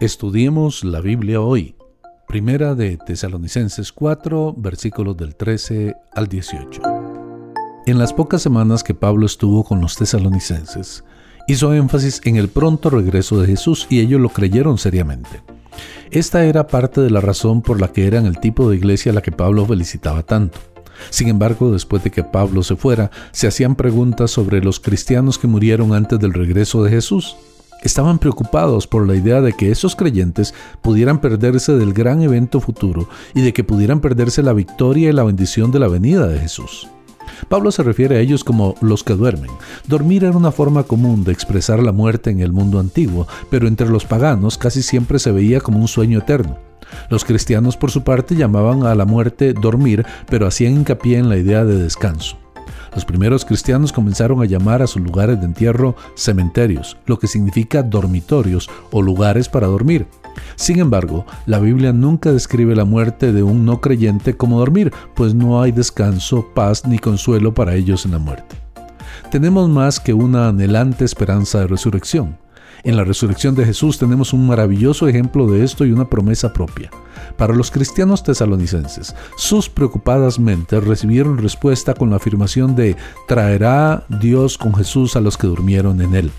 Estudiemos la Biblia hoy. Primera de Tesalonicenses 4, versículos del 13 al 18. En las pocas semanas que Pablo estuvo con los tesalonicenses, hizo énfasis en el pronto regreso de Jesús y ellos lo creyeron seriamente. Esta era parte de la razón por la que eran el tipo de iglesia a la que Pablo felicitaba tanto. Sin embargo, después de que Pablo se fuera, se hacían preguntas sobre los cristianos que murieron antes del regreso de Jesús. Estaban preocupados por la idea de que esos creyentes pudieran perderse del gran evento futuro y de que pudieran perderse la victoria y la bendición de la venida de Jesús. Pablo se refiere a ellos como los que duermen. Dormir era una forma común de expresar la muerte en el mundo antiguo, pero entre los paganos casi siempre se veía como un sueño eterno. Los cristianos por su parte llamaban a la muerte dormir, pero hacían hincapié en la idea de descanso. Los primeros cristianos comenzaron a llamar a sus lugares de entierro cementerios, lo que significa dormitorios o lugares para dormir. Sin embargo, la Biblia nunca describe la muerte de un no creyente como dormir, pues no hay descanso, paz ni consuelo para ellos en la muerte. Tenemos más que una anhelante esperanza de resurrección. En la resurrección de Jesús tenemos un maravilloso ejemplo de esto y una promesa propia. Para los cristianos tesalonicenses, sus preocupadas mentes recibieron respuesta con la afirmación de traerá Dios con Jesús a los que durmieron en él.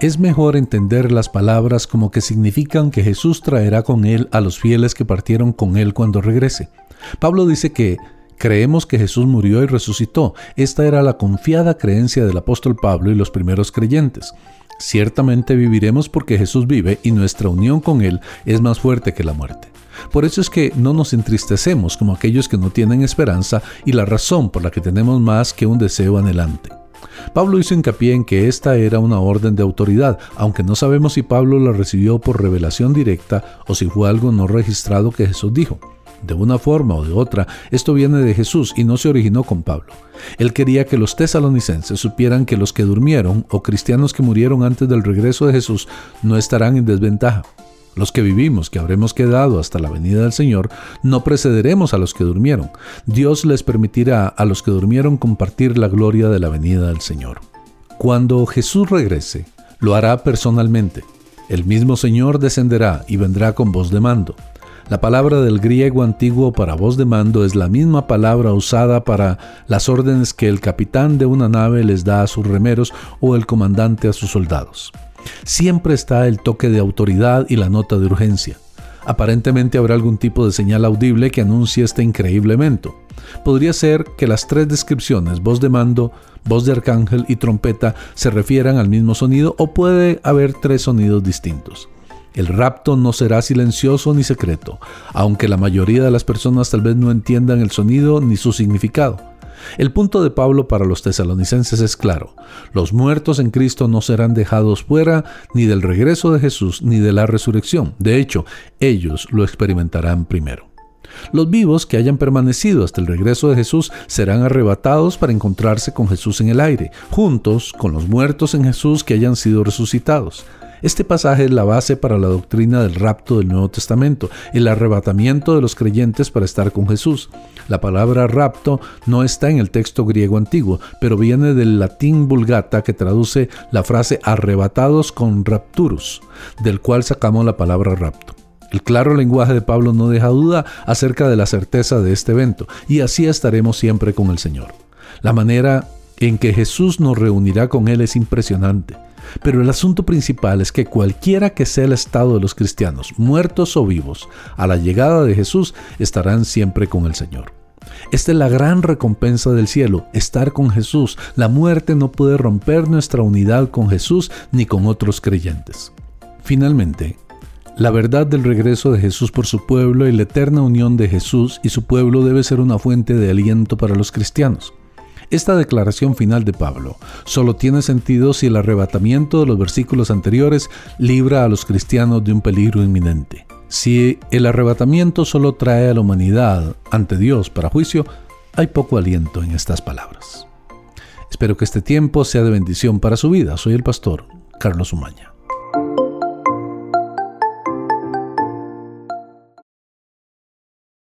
Es mejor entender las palabras como que significan que Jesús traerá con él a los fieles que partieron con él cuando regrese. Pablo dice que Creemos que Jesús murió y resucitó. Esta era la confiada creencia del apóstol Pablo y los primeros creyentes. Ciertamente viviremos porque Jesús vive y nuestra unión con Él es más fuerte que la muerte. Por eso es que no nos entristecemos como aquellos que no tienen esperanza y la razón por la que tenemos más que un deseo anhelante. Pablo hizo hincapié en que esta era una orden de autoridad, aunque no sabemos si Pablo la recibió por revelación directa o si fue algo no registrado que Jesús dijo. De una forma o de otra, esto viene de Jesús y no se originó con Pablo. Él quería que los tesalonicenses supieran que los que durmieron o cristianos que murieron antes del regreso de Jesús no estarán en desventaja. Los que vivimos, que habremos quedado hasta la venida del Señor, no precederemos a los que durmieron. Dios les permitirá a los que durmieron compartir la gloria de la venida del Señor. Cuando Jesús regrese, lo hará personalmente. El mismo Señor descenderá y vendrá con voz de mando. La palabra del griego antiguo para voz de mando es la misma palabra usada para las órdenes que el capitán de una nave les da a sus remeros o el comandante a sus soldados. Siempre está el toque de autoridad y la nota de urgencia. Aparentemente habrá algún tipo de señal audible que anuncie este increíble evento. Podría ser que las tres descripciones, voz de mando, voz de arcángel y trompeta, se refieran al mismo sonido o puede haber tres sonidos distintos. El rapto no será silencioso ni secreto, aunque la mayoría de las personas tal vez no entiendan el sonido ni su significado. El punto de Pablo para los tesalonicenses es claro. Los muertos en Cristo no serán dejados fuera ni del regreso de Jesús ni de la resurrección. De hecho, ellos lo experimentarán primero. Los vivos que hayan permanecido hasta el regreso de Jesús serán arrebatados para encontrarse con Jesús en el aire, juntos con los muertos en Jesús que hayan sido resucitados. Este pasaje es la base para la doctrina del rapto del Nuevo Testamento, el arrebatamiento de los creyentes para estar con Jesús. La palabra rapto no está en el texto griego antiguo, pero viene del latín vulgata que traduce la frase arrebatados con rapturus, del cual sacamos la palabra rapto. El claro lenguaje de Pablo no deja duda acerca de la certeza de este evento, y así estaremos siempre con el Señor. La manera en que Jesús nos reunirá con Él es impresionante. Pero el asunto principal es que cualquiera que sea el estado de los cristianos, muertos o vivos, a la llegada de Jesús estarán siempre con el Señor. Esta es la gran recompensa del cielo, estar con Jesús. La muerte no puede romper nuestra unidad con Jesús ni con otros creyentes. Finalmente, la verdad del regreso de Jesús por su pueblo y la eterna unión de Jesús y su pueblo debe ser una fuente de aliento para los cristianos. Esta declaración final de Pablo solo tiene sentido si el arrebatamiento de los versículos anteriores libra a los cristianos de un peligro inminente. Si el arrebatamiento solo trae a la humanidad ante Dios para juicio, hay poco aliento en estas palabras. Espero que este tiempo sea de bendición para su vida. Soy el pastor Carlos Umaña.